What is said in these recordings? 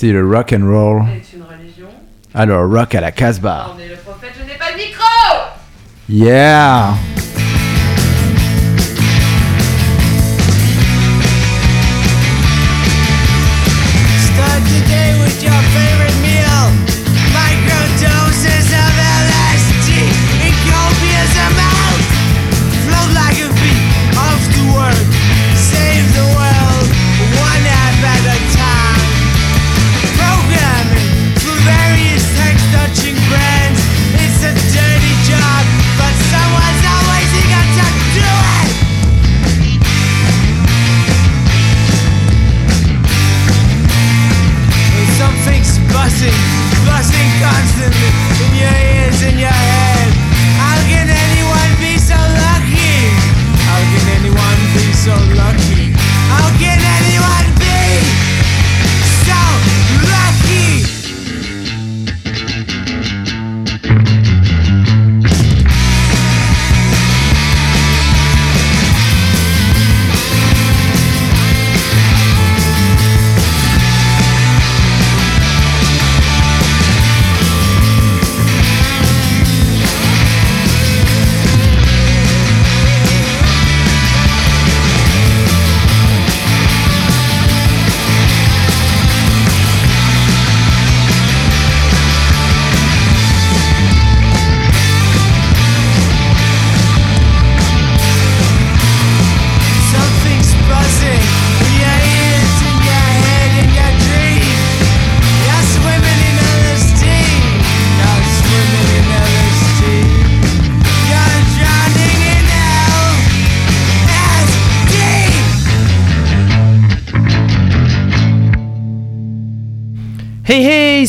C'est le rock and roll. est une religion. Alors rock à la Casbah. On est le prophète, je n'ai pas de micro Yeah.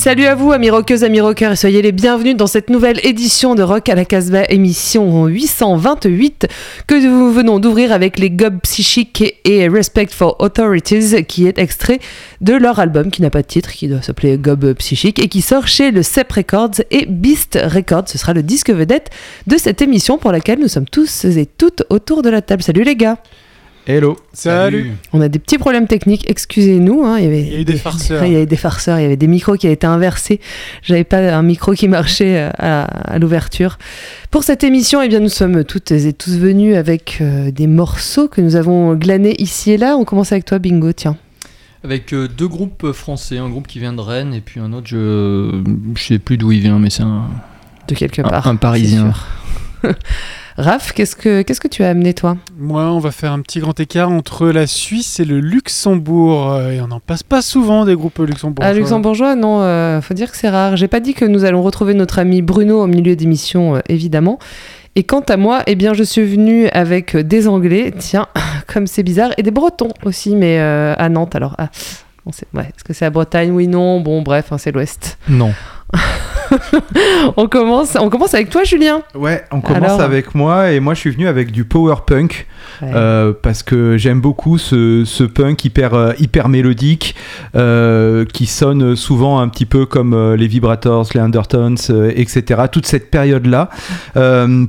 Salut à vous amis rockeuses, amis rockers et soyez les bienvenus dans cette nouvelle édition de Rock à la Casbah, émission 828 que nous venons d'ouvrir avec les Gob Psychic et Respect for Authorities qui est extrait de leur album qui n'a pas de titre, qui doit s'appeler Gob Psychic et qui sort chez le CEP Records et Beast Records. Ce sera le disque vedette de cette émission pour laquelle nous sommes tous et toutes autour de la table. Salut les gars Hello. Salut. On a des petits problèmes techniques, excusez-nous. hein, il, y avait, Il y a eu des farceurs. Il y avait des farceurs, il y avait des micros qui avaient été inversés. J'avais pas un micro qui marchait euh, à, à l'ouverture. Pour cette émission, eh bien, nous sommes toutes et tous venus avec euh, des morceaux que nous avons glanés ici et là. On commence avec toi, Bingo, tiens. Avec euh, deux groupes français, un groupe qui vient de Rennes et puis un autre, je, je sais plus d'où il vient, mais c'est un, De quelque un- part. un Parisien. Raph, qu'est-ce que, qu'est-ce que tu as amené, toi? Moi, on va faire un petit grand écart entre la Suisse et le Luxembourg. euh, Et on n'en passe pas souvent des groupes luxembourgeois. Ah, luxembourgeois, non, euh, faut dire que c'est rare. J'ai pas dit que nous allons retrouver notre ami Bruno au milieu d'émission, euh, évidemment. Et quant à moi, eh bien, je suis venue avec des Anglais, tiens, comme c'est bizarre, et des Bretons aussi, mais euh, à Nantes. Alors, ah, on sait, ouais, est-ce que c'est la Bretagne? Oui, non. Bon, bref, hein, c'est l'Ouest. Non. on commence, on commence avec toi, Julien. Ouais, on commence Alors avec moi et moi je suis venu avec du power punk Ouais. euh, parce que j'aime beaucoup ce, ce punk hyper euh, hyper mélodique euh, qui sonne souvent un petit peu comme les Vibrators, les Undertones, euh, etc. Toute cette période là.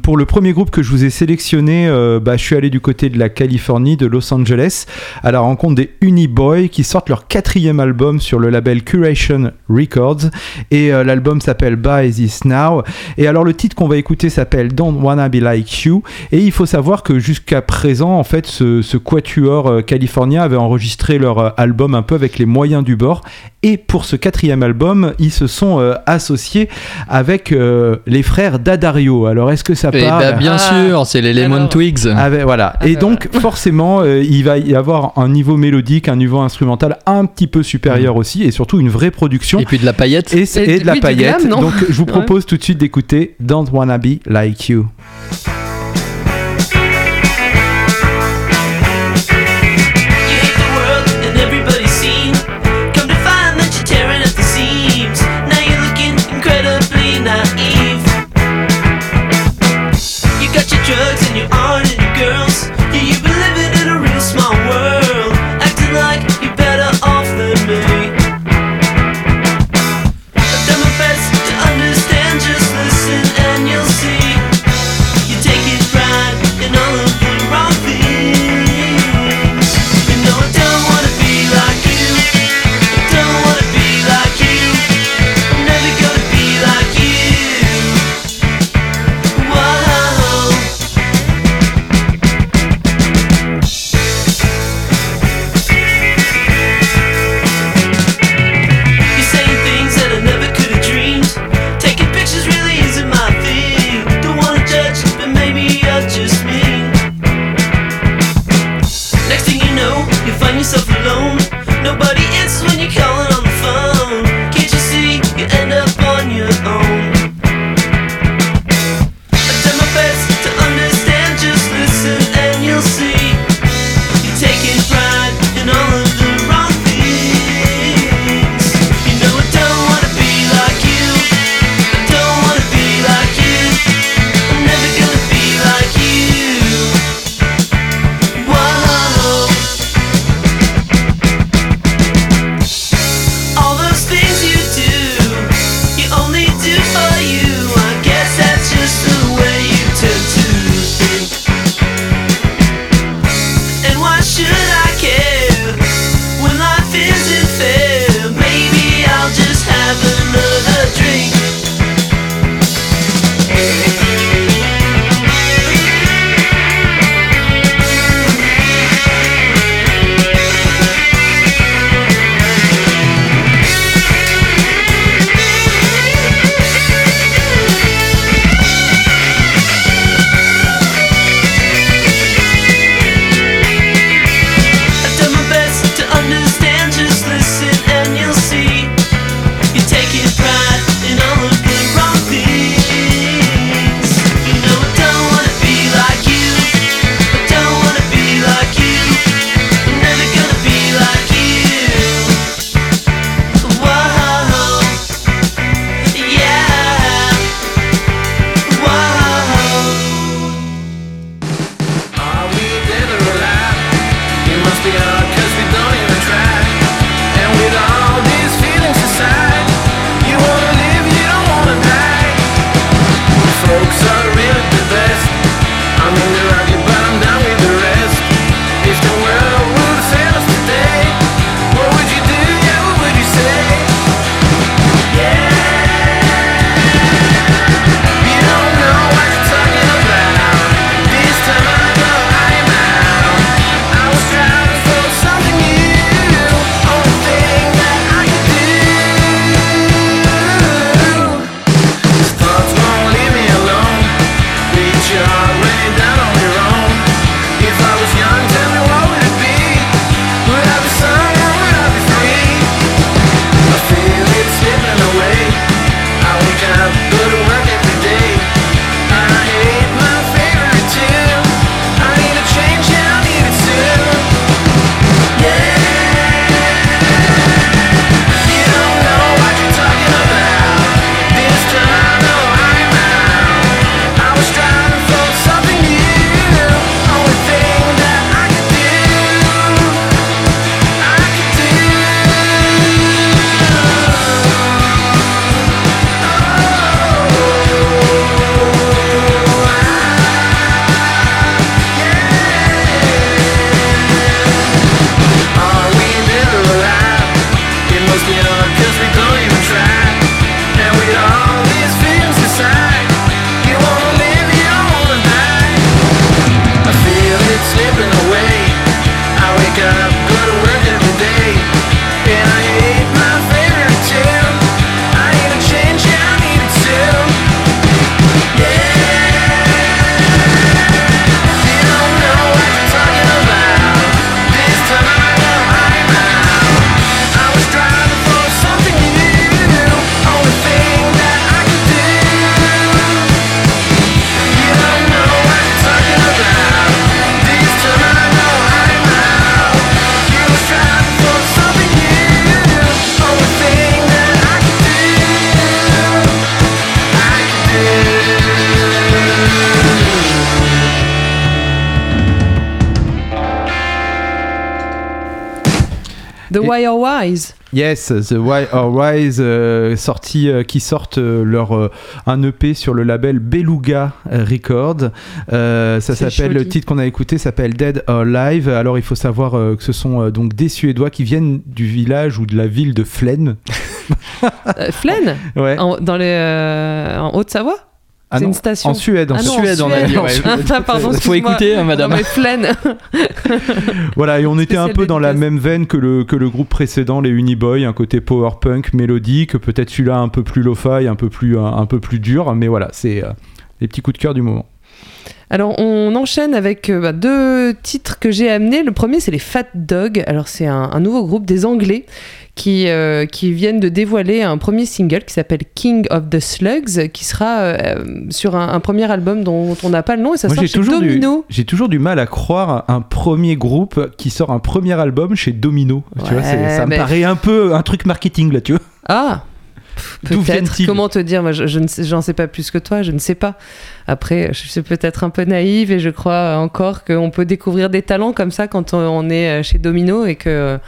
pour le premier groupe que je vous ai sélectionné, bah, je suis allé du côté de la Californie, de Los Angeles, à la rencontre des Uniboy qui sortent leur quatrième album sur le label Curation Records et l'album s'appelle Buy This Now. Et alors le titre qu'on va écouter s'appelle Don't Wanna Be Like You. Et il faut savoir que jusqu'à présent, en fait, ce, ce quatuor euh, californien avait enregistré leur euh, album un peu avec les moyens du bord. Et pour ce quatrième album, ils se sont euh, associés avec euh, les frères D'Addario. Alors est-ce que ça Et parle bah, bien Ah. sûr, c'est les Lemon Alors. Twigs. voilà. Ah et ben donc forcément, euh, il va y avoir un niveau mélodique, un niveau instrumental un petit peu supérieur aussi, et surtout une vraie production. Et puis de la paillette. Et, Et et de la oui, du paillette. glam, non donc je vous propose tout de suite d'écouter Don't Wanna Be Like You. You Why Are Wise. Yes, The Why Are Wise, euh, sorti, euh, qui sortent euh, leur un EP sur le label Beluga Records. ça s'appelle le titre qu'on a écouté s'appelle Dead or Live. Alors il faut savoir que ce sont donc des Suédois qui viennent du village ou de la ville de Flen. Flen, ouais. dans les, en Haute-Savoie? Ah c'est une station. En Suède, en ah Suède, en Suède, ah, on faut écouter, hein, madame. Non, mais voilà, et on était un peu dans la même veine que le, que le groupe précédent, les Uniboy, un côté power punk mélodique, peut-être celui-là un peu plus lo-fi, un, peu plus, un, peu plus dur, mais voilà, c'est euh, les petits coups de cœur du moment. Alors on enchaîne avec euh, bah, deux titres que j'ai amenés. Le premier c'est les Fat Dog. Alors c'est un nouveau groupe des Anglais qui, euh, qui viennent de dévoiler un premier single qui s'appelle King of the Slugs, qui sera euh, sur un, un premier album dont on n'a pas le nom et ça Moi, sort chez toujours, du, Domino. j'ai toujours du mal à croire un premier groupe qui sort un premier album chez Domino. tu vois, ça me paraît un peu un truc marketing là, tu vois. Ah Peut-être. Comment te dire? Moi, je, je ne sais, j'en sais pas plus que toi. Je ne sais pas. Après, je suis peut-être un peu naïve et je crois encore qu'on peut découvrir des talents comme ça quand on, on est euh, chez Domino et que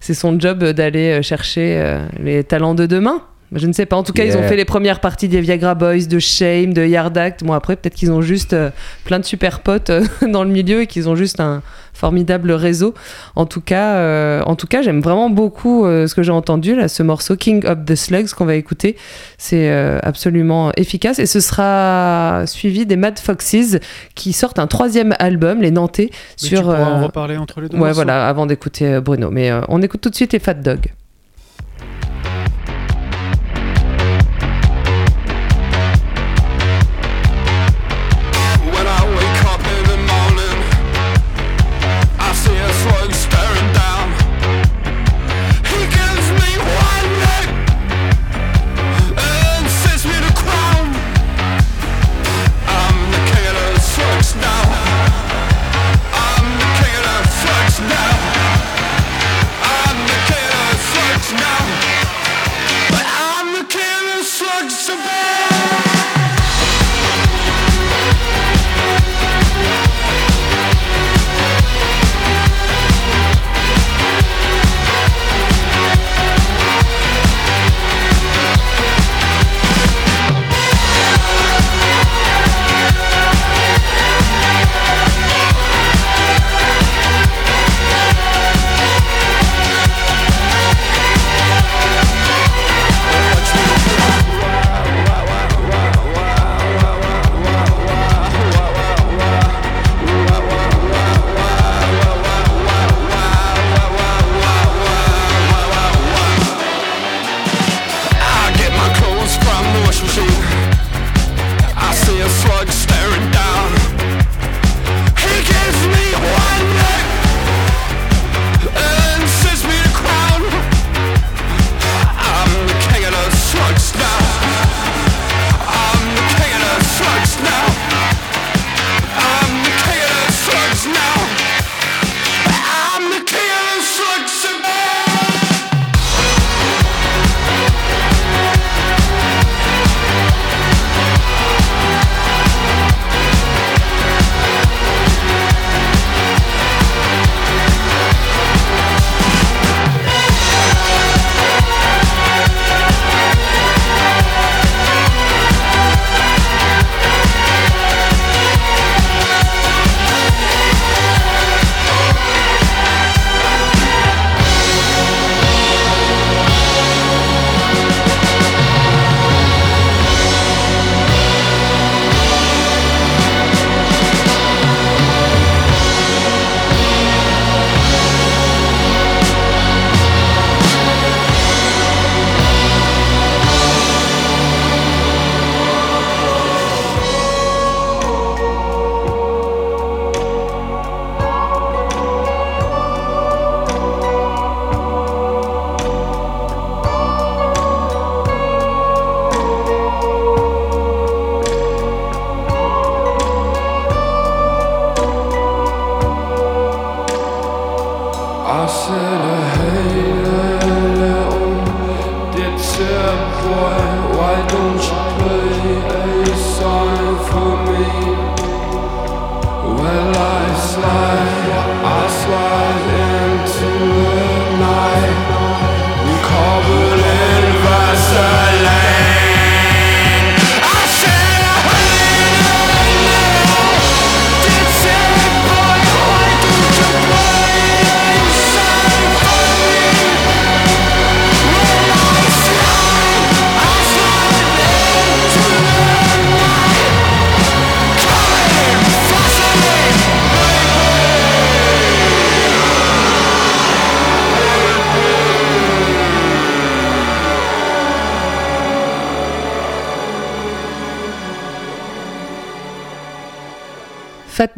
c'est son job d'aller euh, chercher euh, les talents de demain. Je ne sais pas. En tout cas, ils ont fait les premières parties des Viagra Boys, de Shame, de Yard Act. Bon, après, peut-être qu'ils ont juste euh, plein de super potes euh, dans le milieu et qu'ils ont juste un formidable réseau. En tout cas, euh, en tout cas, j'aime vraiment beaucoup euh, ce que j'ai entendu là, ce morceau King of the Slugs qu'on va écouter. C'est euh, absolument efficace et ce sera suivi des Mad Foxes qui sortent un troisième album, les Nantais, Mais sur. tu pourras en reparler entre les deux. Ouais, morceaux. voilà, avant d'écouter Bruno. Mais euh, on écoute tout de suite les Fat Dog.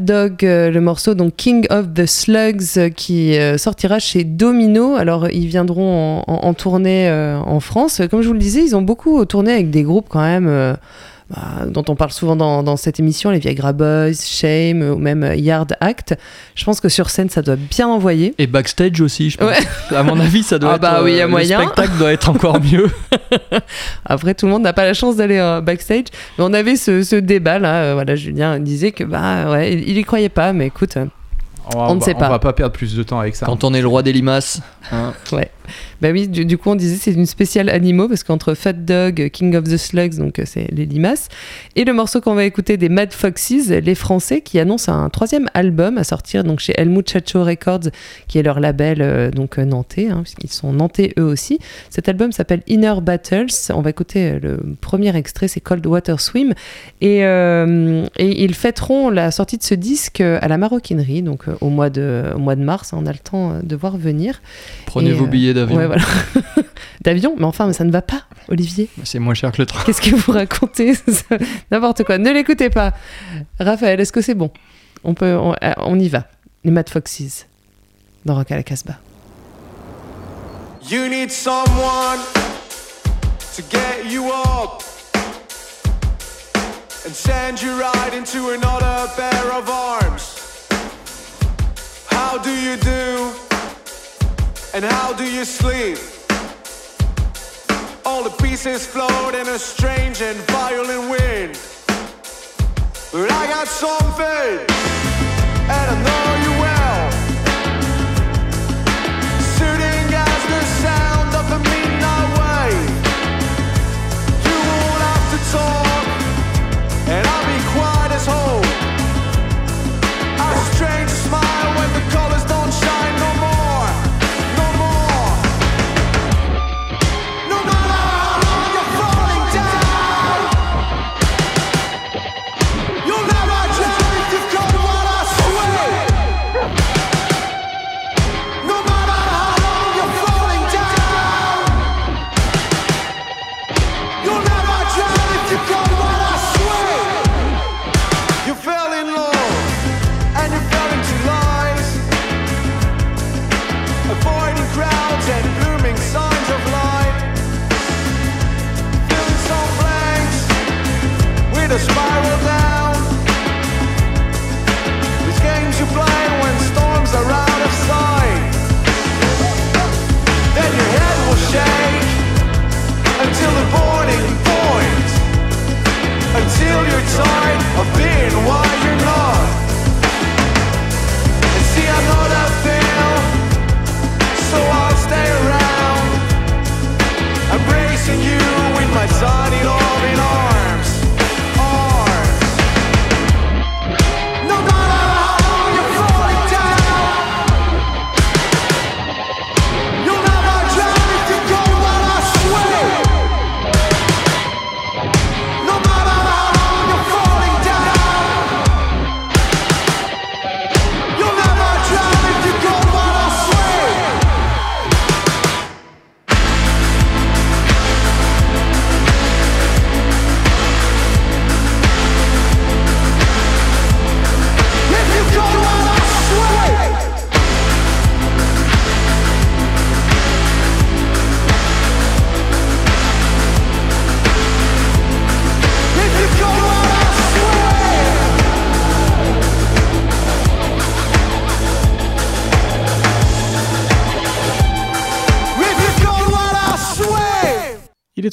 Dog, euh, le morceau donc King of the Slugs euh, qui euh, sortira chez Domino. Alors ils viendront en, en- tournée en France. Comme je vous le disais, ils ont beaucoup tourné avec des groupes quand même. Euh, bah, dont on parle souvent dans, dans cette émission, les Viagra Boys, Shame ou même euh, Yard Act. Je pense que sur scène, ça doit bien envoyer. Et backstage aussi, je pense. Ouais. À mon avis, ça doit Ah être. bah oui, y a le moyen. spectacle doit être encore mieux. Après, tout le monde n'a pas la chance d'aller euh, backstage. Mais on avait ce, ce débat là. euh, voilà, Julien disait que bah ouais, il, il y croyait pas, mais écoute. euh, va- On ne sait On pas. va pas perdre plus de temps avec ça. Quand on est le roi des limaces. hein. Bah oui, du, du coup, on disait c'est une spéciale animaux parce qu'entre Fat Dog, King of the Slugs, donc euh, c'est les limaces, et le morceau qu'on va écouter des Mad Foxes, les Français, qui annoncent un troisième album à sortir donc chez El Muchacho Records, qui est leur label euh, donc euh, nantais, hein, puisqu'ils sont nantais eux aussi. Cet album s'appelle Inner Battles. On va écouter le premier extrait, c'est Cold Water Swim, et, euh, et ils fêteront la sortie de ce disque à la maroquinerie, donc au mois de au mois de mars. hein, on a le temps de voir venir. Prenez Et, vos euh, billets d'avion. Ouais, voilà. D'avion, mais enfin, ça ne va pas, Olivier. C'est moins cher que le train. Qu'est-ce que vous racontez N'importe quoi. Ne l'écoutez pas. Raphaël, est-ce que c'est bon on, peut, on, euh, on y va. Les Mad Foxes dans Rock à la Casbah. You need someone to get you up and send you right into another pair of arms. How do you do? And how do you sleep? All the pieces float in a strange and violent wind. But I got something, and I know you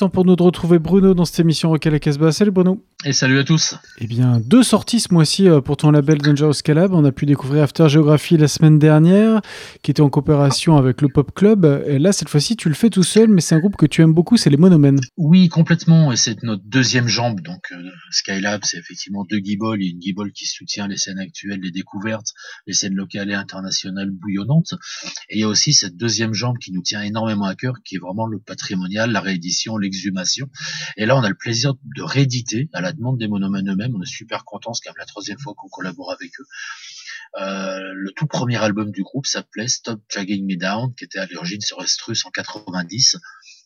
pour nous de retrouver Bruno dans cette émission Rock à la Casbah. Salut Bruno. Et salut à tous. Eh bien, deux sorties ce mois-ci euh, pour ton label Dangerous Calab. On a pu découvrir After Geography la semaine dernière, qui était en coopération avec le Pop Club. Et là, cette fois-ci, tu le fais tout seul, mais c'est un groupe que tu aimes beaucoup, c'est les Monomens. Oui, complètement. Et c'est notre deuxième jambe. Donc, euh, Skylab, c'est effectivement deux guibolles. Il y a une guibole qui soutient les scènes actuelles, les découvertes, les scènes locales et internationales bouillonnantes. Et il y a aussi cette deuxième jambe qui nous tient énormément à cœur, qui est vraiment le patrimonial, la réédition, l'exhumation. Et là, on a le plaisir de rééditer à la demande des monomènes eux-mêmes. On est super contents, c'est quand même la troisième fois qu'on collabore avec eux. Euh, le tout premier album du groupe s'appelait Stop Dragging Me Down, qui était à l'origine sur Estrus en 90.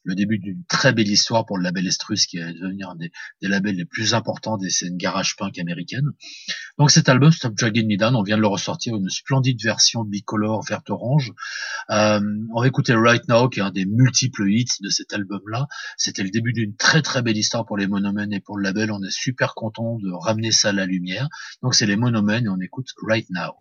Le début d'une très belle histoire pour le label Estrus qui va devenir un des, labels les plus importants des scènes garage punk américaines. Donc cet album, Stop Dragging Me Down, on vient de le ressortir, une splendide version bicolore verte orange. Euh, on va écouter Right Now, qui est un des multiples hits de cet album-là. C'était le début d'une très très belle histoire pour les Monomen et pour le label. On est super content de ramener ça à la lumière. Donc c'est les Monomen et on écoute Right Now.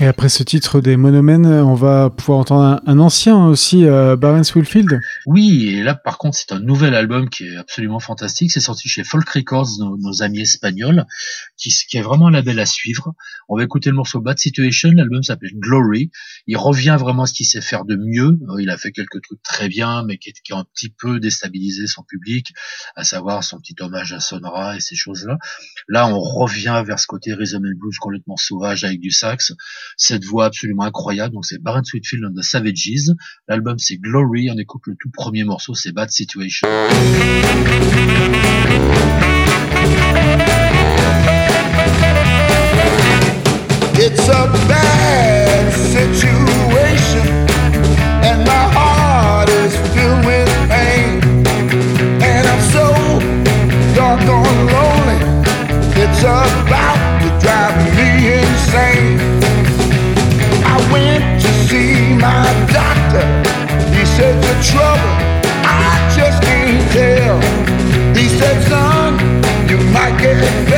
Et après ce titre des Monomen, on va pouvoir entendre un, ancien aussi, euh, Barents. Oui, et là par contre c'est un nouvel album qui est absolument fantastique. C'est sorti chez Folk Records, nos, amis espagnols, qui, qui est vraiment un label à suivre. On va écouter le morceau Bad Situation. L'album s'appelle Glory. Il revient vraiment à ce qu'il sait faire de mieux. Euh, Il a fait quelques trucs très bien, mais qui, qui ont un petit peu déstabilisé son public, à savoir son petit hommage à Sonora et ces choses-là. Là, on revient vers ce côté rhythm and blues complètement sauvage avec du sax. Cette voix absolument incroyable. Donc c'est Barrett Sweetfield and the Savages. L'album c'est Glory. On écoute le tout premier morceau, c'est Bad Situation. Bad situation, so doggone lonely, my doctor, he said the trouble, I just can't tell. He said, son, you might get better,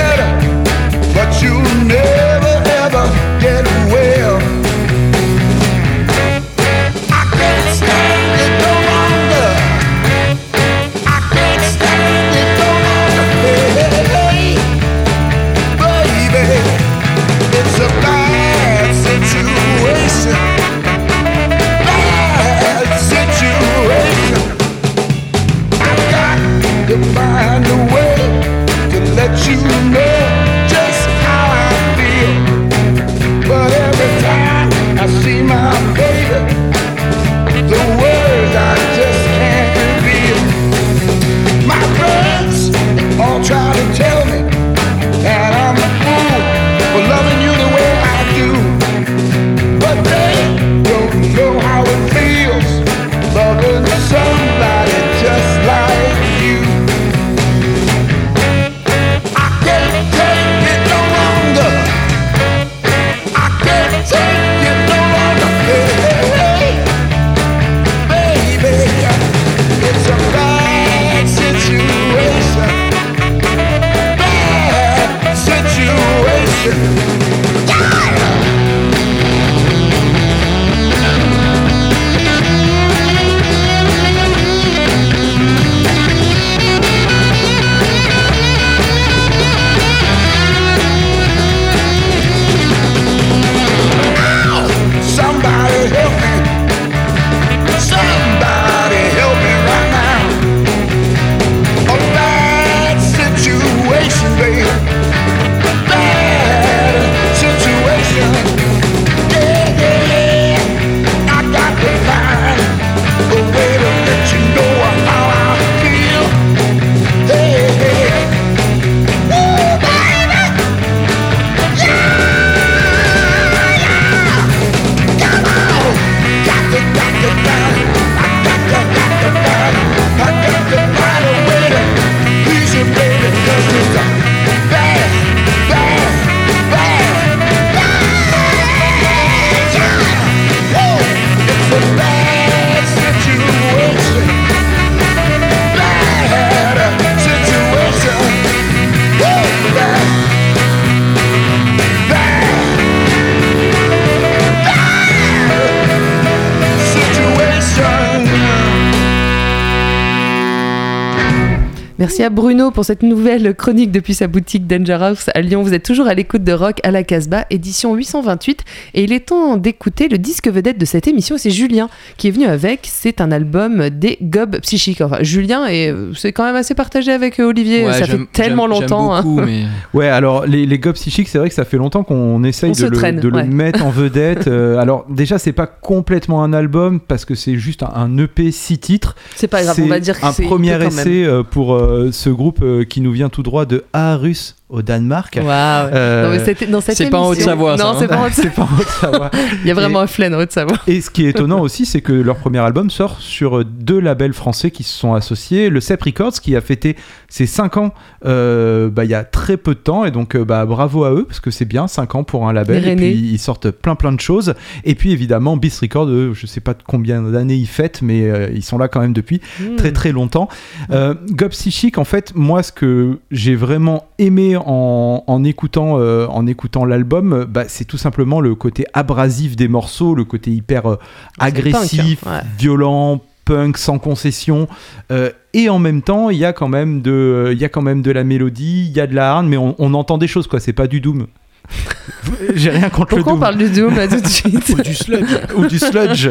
Merci à Bruno pour cette nouvelle chronique depuis sa boutique Danger House à Lyon. Vous êtes toujours à l'écoute de Rock à la Casbah, édition 828. Et il est temps d'écouter le disque vedette de cette émission. C'est Julien qui est venu avec. C'est un album des Gob Psychiques. Enfin, Julien, et c'est quand même assez partagé avec euh, Olivier. Ouais, ça fait tellement longtemps. hein. mais Ouais, alors les, les gobs psychiques, c'est vrai que ça fait longtemps qu'on essaye On de, le, traîne, de le ouais. mettre en vedette. Euh, alors déjà, c'est pas complètement un album parce que c'est juste un, un EP six titres. C'est pas grave, on va dire que un c'est premier EP quand même. essai euh, pour euh, ce groupe euh, qui nous vient tout droit de Aarhus au Danemark. Waouh. Euh, Non, mais c'était dans cette c'est pas en Haute-Savoie, Non, hein. c'est pas en Haute-Savoie. Il y a vraiment un flène en Haute-Savoie. Et ce qui est étonnant aussi, c'est que leur premier album sort sur deux labels français qui se sont associés. Le CEP Records, qui a fêté ses 5 ans euh, bah, il y a très peu de temps. Et donc, euh, bah, bravo à eux, parce que c'est bien, 5 ans pour un label. Les Et puis, ils sortent plein plein de choses. Et puis, évidemment, Beast Records, eux, je sais pas combien d'années ils fêtent, mais euh, ils sont là quand même depuis Hmm. très très longtemps. Euh, Gob Psychic, en fait, moi, ce que j'ai vraiment aimé en, en écoutant, euh, en écoutant l'album, bah, c'est tout simplement le côté abrasif des morceaux, le côté hyper euh, agressif, punk, hein, ouais. violent, punk sans concession. euh, et en même temps, il y a quand même de, il y a quand même de la mélodie, il y a de la harne, mais on, on entend des choses, quoi. C'est pas du doom. J'ai rien contre Pourquoi le on doom parle du Doom là tout de suite ou du sludge ou du sludge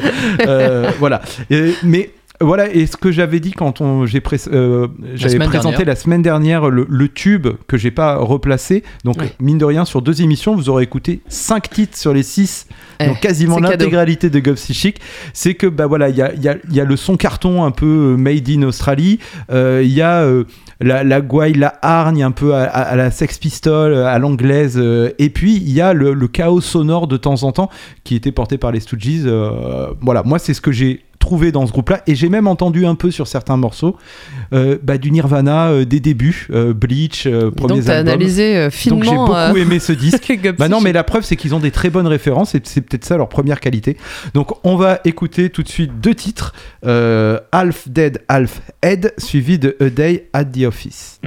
voilà Et- mais voilà et ce que j'avais dit quand on j'ai pré- euh, j'avais présenté dernière. la semaine dernière le, le tube que j'ai pas replacé donc Oui. mine de rien sur deux émissions vous aurez écouté cinq titres sur les six Eh, donc quasiment l'intégralité de Gob Psychic c'est que bah voilà il y a, y, a, il y a le son carton un peu euh, made in Australie Euh, il y a euh, la, la gouaille, la hargne un peu à, à- à la Sex Pistol, à l'anglaise. et puis, il y a le, le chaos sonore de temps en temps qui était porté par les Stooges. voilà, moi, c'est ce que j'ai trouvé dans ce groupe-là. Et j'ai même entendu un peu sur certains morceaux euh, bah, du Nirvana euh, des débuts, euh, Bleach, euh, premiers Donc analysé euh, Donc finement. j'ai beaucoup euh, aimé ce disque. Bah non, mais la preuve, c'est qu'ils ont des très bonnes références et c'est peut-être ça leur première qualité. Donc on va écouter tout de suite deux titres euh, Half Dead, Half Head, suivi de A Day at the Office.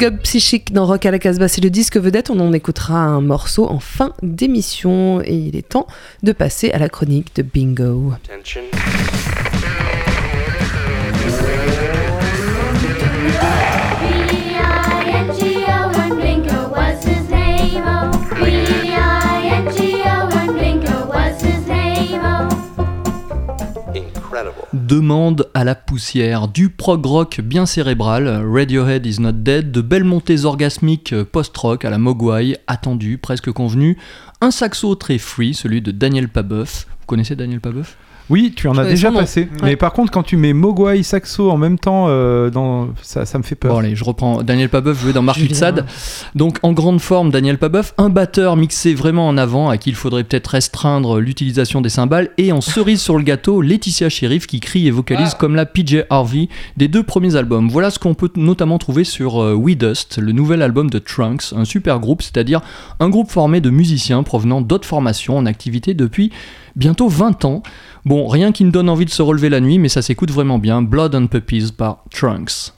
Les gobs psychiques dans Rock à la Casbah, c'est le disque vedette. On en écoutera un morceau en fin d'émission. Et il est temps de passer à la chronique de. B-I-N-G-O Demande à la poussière, du prog rock bien cérébral, Radiohead is not dead, de belles montées orgasmiques post-rock à la Mogwai, attendu, presque convenu, un saxo très free, celui de Daniel Pabeuf. Vous connaissez Daniel Pabeuf? Oui, tu en as déjà passé. Ouais. Mais par contre, quand tu mets Mogwai saxo en même temps, euh, dans... ça, ça me fait peur. Bon allez, je reprends. Daniel Pabeuf joué dans Marquis de Julien. Sade. Donc en grande forme, Daniel Pabeuf, un batteur mixé vraiment en avant, à qui il faudrait peut-être restreindre l'utilisation des cymbales, et en cerise sur le gâteau, Laetitia Sheriff qui crie et vocalise comme la PJ Harvey des deux premiers albums. Voilà ce qu'on peut notamment trouver sur euh, We Dust, le nouvel album de Trunks, un super groupe, c'est-à-dire un groupe formé de musiciens provenant d'autres formations en activité depuis bientôt 20 ans. Bon, rien qui ne donne envie de se relever la nuit, mais ça s'écoute vraiment bien. Blood and Puppies par Trunks.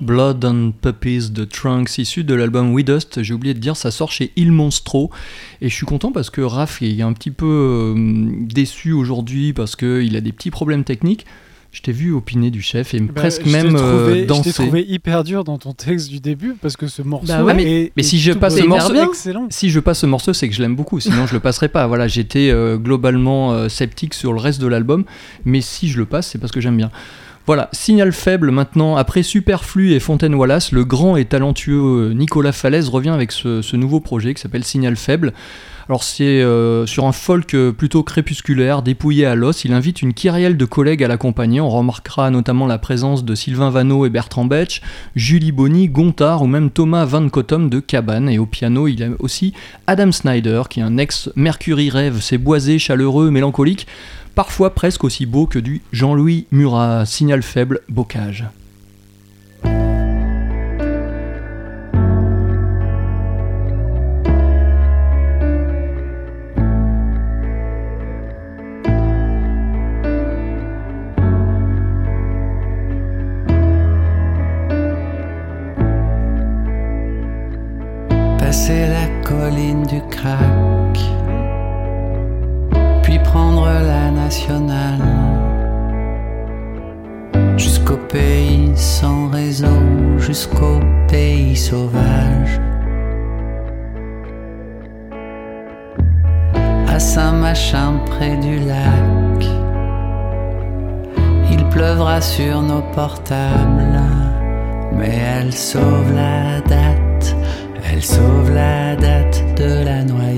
Blood and Puppies de Trunks, issu de l'album We Dust. J'ai oublié de dire, ça sort chez Il Monstro. Et je suis content parce que Raph est un petit peu euh, déçu aujourd'hui parce qu'il a des petits problèmes techniques. Je t'ai vu opiner du chef et Bah, presque je t'ai même euh, trouvé- Je t'ai danser. trouvé hyper dur dans ton texte du début parce que ce morceau Bah ouais. est, Mais est si je passe ce morceau- excellent. Si je passe ce morceau, c'est que je l'aime beaucoup. Sinon, je le passerai pas. Voilà, j'étais euh, globalement euh, sceptique sur le reste de l'album, mais si je le passe, c'est parce que j'aime bien. Voilà, signal faible maintenant. Après Superflu et Fontaine Wallace, le grand et talentueux Nicolas Falaise revient avec ce, ce nouveau projet qui s'appelle Signal faible. Alors c'est euh, sur un folk euh, plutôt crépusculaire, dépouillé à l'os. Il invite une kyrielle de collègues à l'accompagner. On remarquera notamment la présence de Sylvain Vanneau et Bertrand Betch, Julie Bonny, Gontard ou même Thomas Van Cottom de Cabane. Et au piano, il y a aussi Adam Snyder, qui est un ex-Mercury Rêve. C'est boisé, chaleureux, mélancolique, parfois presque aussi beau que du Jean-Louis Murat. Signal faible, bocage. Passer la colline du crack, jusqu'au pays sans réseau, jusqu'au pays sauvage. À Saint-Machin près du lac, il pleuvra sur nos portables, mais elle sauve la date, elle sauve la date de la noyade.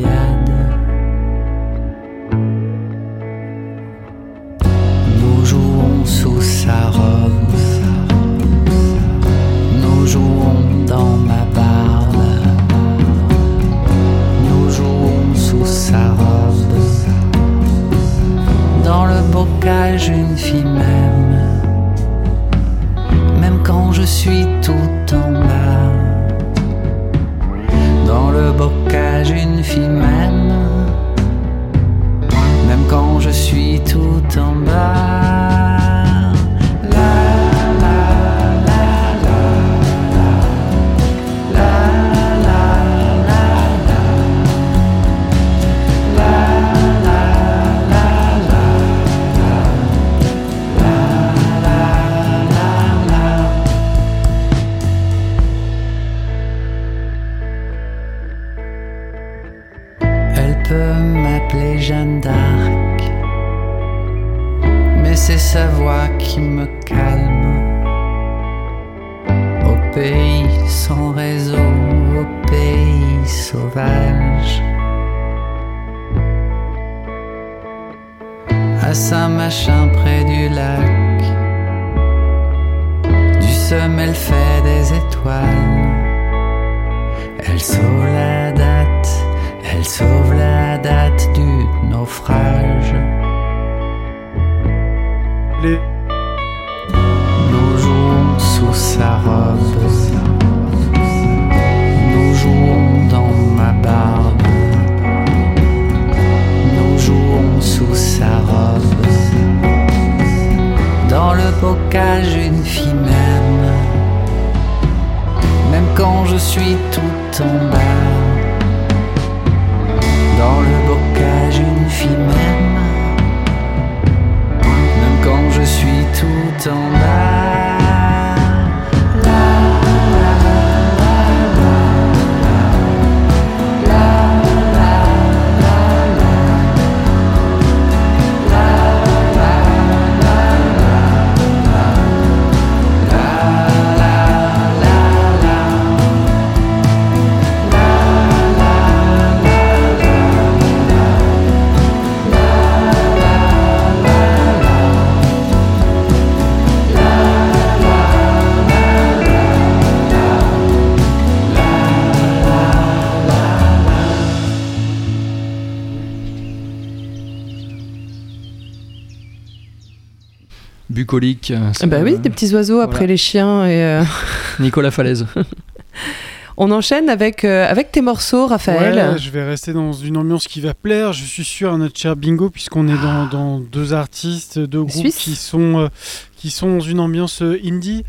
Bocage une fille même, même quand je suis tout en bas, dans le bocage une fille même même quand je suis tout en bas. Bucolique. euh, c'est, Bah oui, euh, des petits oiseaux après les chiens et euh, Nicolas Falaise. on enchaîne avec euh, avec tes morceaux, Raphaël. Ouais, je vais rester dans une ambiance qui va plaire, je suis sûr, à notre cher Bingo, puisqu'on est dans, dans deux artistes, deux groupes Suisse. qui sont, euh, qui sont dans une ambiance indie.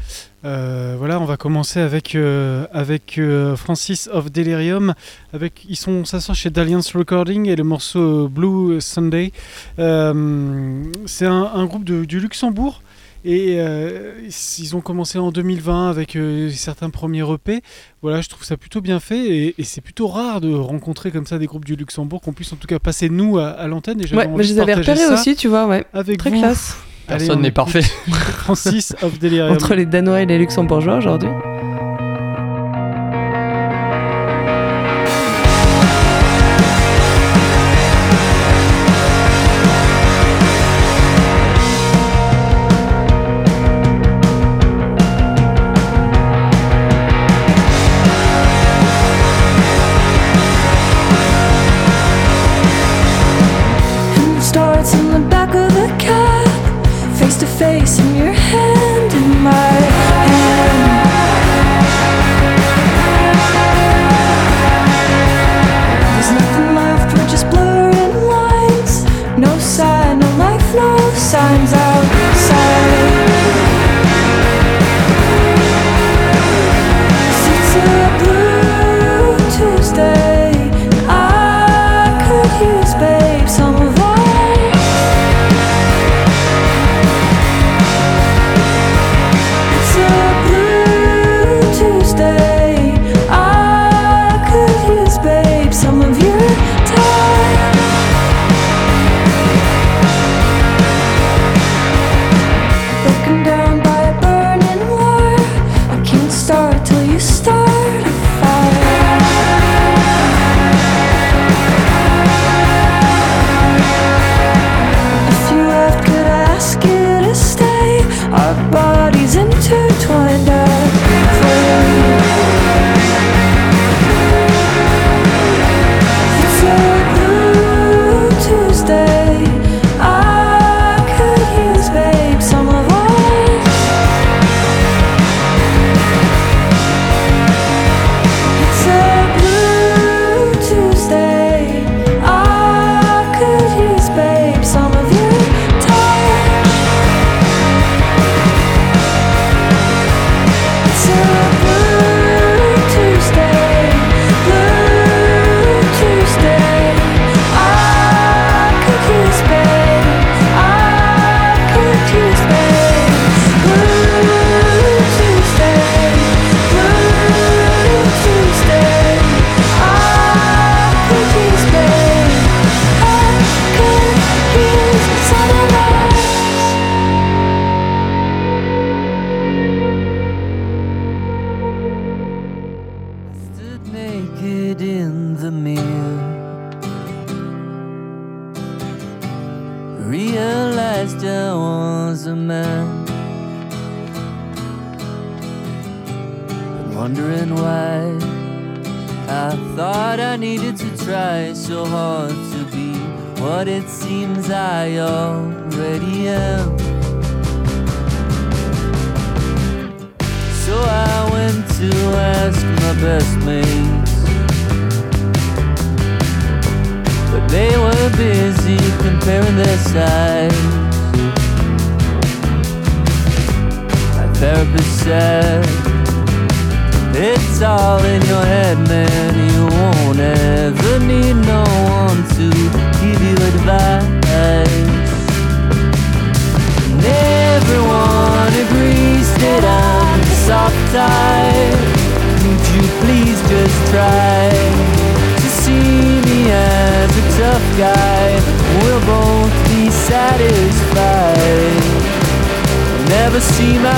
Euh, voilà, on va commencer avec, euh, avec euh, Francis of Delirium. Avec, ils sont, ça sort chez Dalliance Recording et le morceau Blue Sunday. Euh, c'est un, un groupe de- du Luxembourg et euh, ils ont commencé en 2020 avec euh, certains premiers EP. Voilà, je trouve ça plutôt bien fait et, c'est plutôt rare de rencontrer comme ça des groupes du Luxembourg qu'on puisse en tout cas passer nous à, l'antenne. Ouais, mais je les avais repérés aussi, tu vois, ouais. Avec Très classe. Personne n'est parfait. Francis of Delirium. Entre les Danois et les Luxembourgeois aujourd'hui.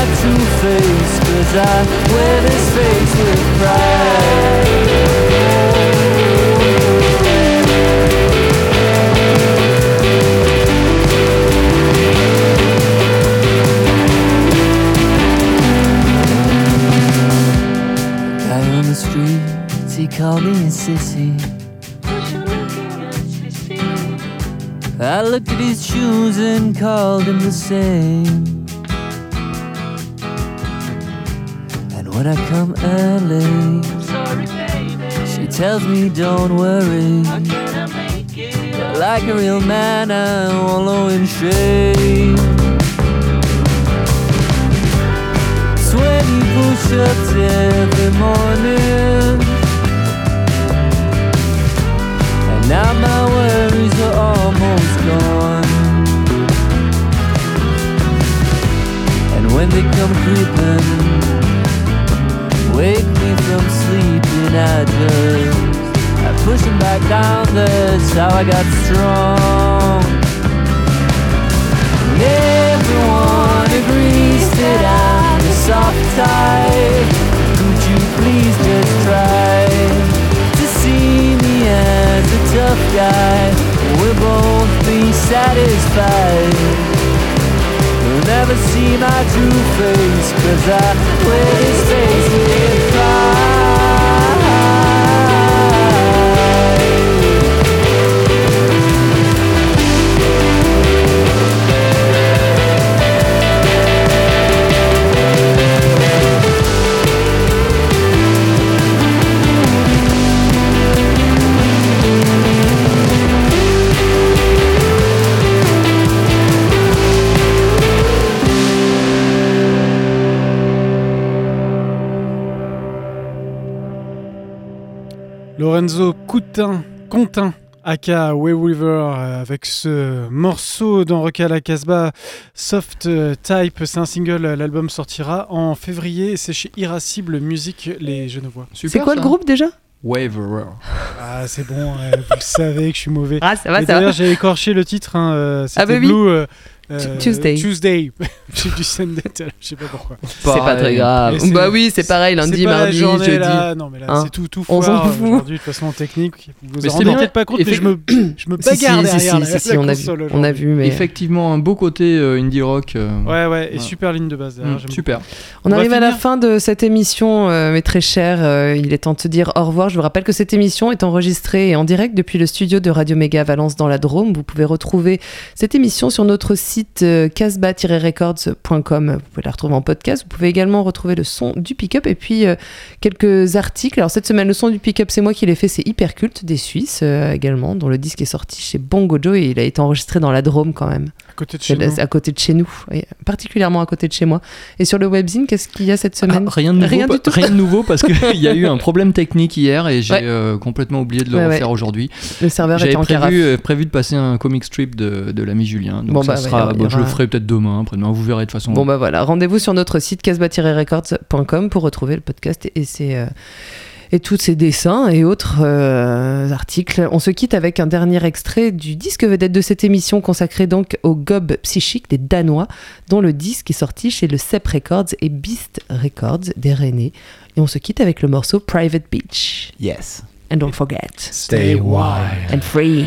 had to face Cause I wear this face with pride. The guy on the street, he called me a sissy. I looked at his shoes and called him the same. don't worry. Like a real man, I'm wallowing shame. That's how I got strong. And everyone agrees that I'm a soft type. Could you please just try to see me as a tough guy? We'll both be satisfied. You'll never see my true face, cause I wear this face to get Lorenzo Coutin, Contin, aka Way River, euh, avec ce morceau dans Rock à la Casbah, Soft Type, c'est un single, l'album sortira en février, c'est chez Irascible Musique, les Genevois. C'est quoi le groupe déjà? Waverer. Ah, c'est bon, euh, vous le savez que je suis mauvais. Ah, ça va, Et ça va. D'ailleurs, j'ai écorché le titre, hein, euh, c'était Ah bah oui. Blue. euh, euh, Tuesday. Tuesday. j'ai du Sunday, je sais pas pourquoi. C'est pas très grave. Bah oui, c'est pareil, lundi, pas la mardi, journée, jeudi. là. Non, mais là, Hein c'est tout, tout On s'en foire, fout. aujourd'hui, de toute façon, technique. Vous vous rendez peut-être pas compte, mais je me, je me bagarre si, derrière si, la, si, si, la on a vu, on a vu, mais Effectivement, un beau côté euh, indie rock. euh, Ouais, ouais, et voilà. super ligne de base derrière. Mm, super. On, On arrive à la fin de cette émission, euh, mes très chers. il est temps de se dire au revoir. Je vous rappelle que cette émission est enregistrée et en direct depuis le studio de Radio Méga Valence dans la Drôme. Vous pouvez retrouver cette émission sur notre site euh, casbah-records.com. Vous pouvez la retrouver en podcast. Vous pouvez également retrouver le son du pick-up et puis euh, quelques articles. Alors cette semaine, le son du pick-up, c'est moi qui l'ai fait. C'est Hyper Culte des Suisses euh, également, dont le disque est sorti chez Bongo Joe et il a été enregistré dans la Drôme quand même. À côté de C'est chez nous. à côté de chez nous, et particulièrement à côté de chez moi. Et sur le webzine, qu'est-ce qu'il y a cette semaine Ah, rien de nouveau, Rien pa- du tout. rien de nouveau parce qu'il y a eu un problème technique hier et j'ai Ouais. euh, complètement oublié de le Ouais, ouais. refaire aujourd'hui. Le serveur est en carafe. prévu, euh, prévu de passer un comic strip de, de l'ami Julien. Donc Bon, ça bah, sera, alors, bon, je le ferai peut-être demain, après-demain, vous verrez de toute façon. Bon bah voilà, rendez-vous sur notre site casbah-records.com pour retrouver le podcast et, ses, euh, et tous ces dessins et autres euh, articles. On se quitte avec un dernier extrait du disque vedette de cette émission consacré donc au gob psychique des Danois, dont le disque est sorti chez le CEP Records et Beast Records des Rennais. Et on se quitte avec le morceau Private Beach. Yes. And don't forget, Stay wild. and free.